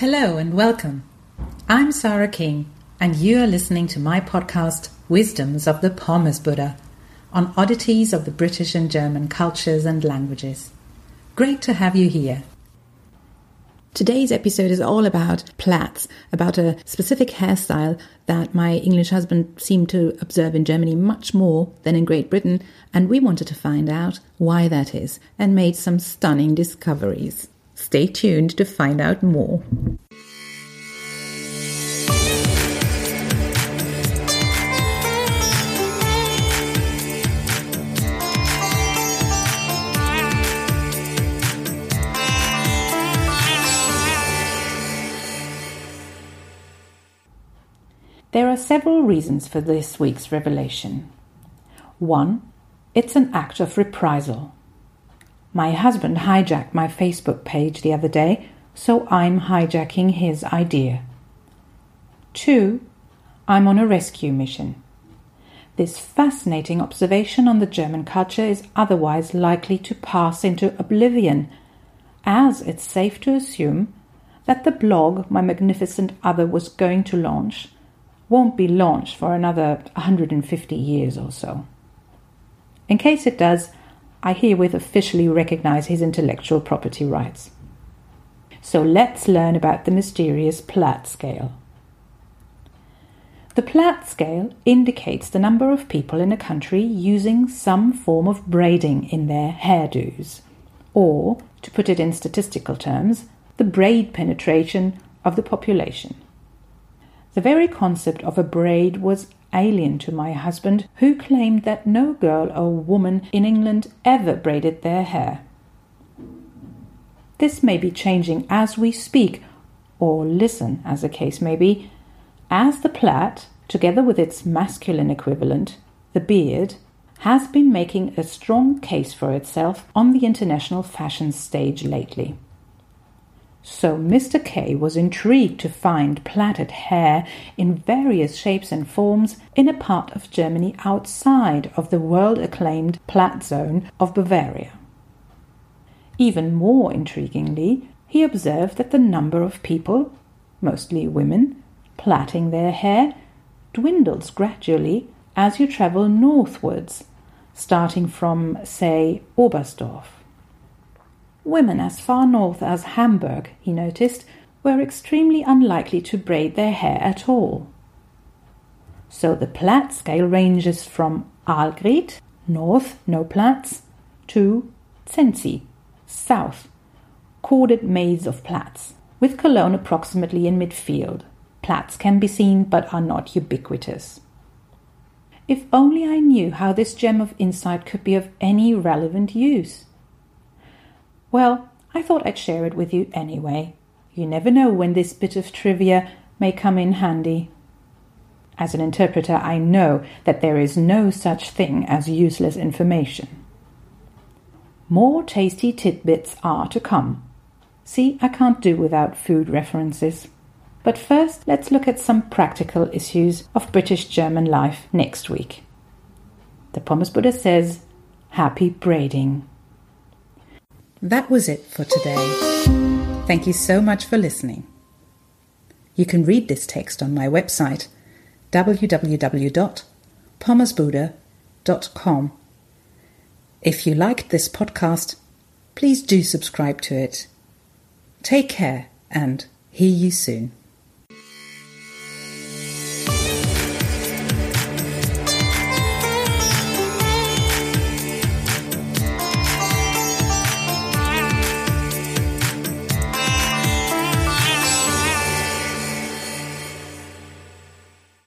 Hello and welcome. I'm Sarah King, and you are listening to my podcast, Wisdoms of the Pommes Buddha, on oddities of the British and German cultures and languages. Great to have you here. Today's episode is all about plaits, about a specific hairstyle that my English husband seemed to observe in Germany much more than in Great Britain, and we wanted to find out why that is and made some stunning discoveries. Stay tuned to find out more. There are several reasons for this week's revelation. One, it's an act of reprisal. My husband hijacked my Facebook page the other day, so I'm hijacking his idea. Two, I'm on a rescue mission. This fascinating observation on the German culture is otherwise likely to pass into oblivion, as it's safe to assume that the blog my magnificent other was going to launch won't be launched for another 150 years or so. In case it does, I herewith officially recognize his intellectual property rights. So let's learn about the mysterious plait scale. The plait scale indicates the number of people in a country using some form of braiding in their hairdos, or, to put it in statistical terms, the braid penetration of the population. The very concept of a braid was alien to my husband, who claimed that no girl or woman in England ever braided their hair. This may be changing as we speak, or listen, as the case may be, as the plait, together with its masculine equivalent, the beard, has been making a strong case for itself on the international fashion stage lately. So Mr. K was intrigued to find plaited hair in various shapes and forms in a part of Germany outside of the world acclaimed plait zone of Bavaria. Even more intriguingly, he observed that the number of people, mostly women, plaiting their hair dwindles gradually as you travel northwards, starting from, say, Oberstdorf. Women as far north as Hamburg, he noticed, were extremely unlikely to braid their hair at all. So the plait scale ranges from Aalgriet, north, no plaits, to Zenzi, south, corded maze of plaits, with Cologne approximately in midfield. Plaits can be seen but are not ubiquitous. If only I knew how this gem of insight could be of any relevant use. Well, I thought I'd share it with you anyway. You never know when this bit of trivia may come in handy. As an interpreter, I know that there is no such thing as useless information. More tasty tidbits are to come. See, I can't do without food references. But first, let's look at some practical issues of British German life next week. The Pommes Buddha says, Happy braiding. That was it for today. Thank you so much for listening. You can read this text on my website www.pommesbuddha.com. If you liked this podcast, please do subscribe to it. Take care and hear you soon.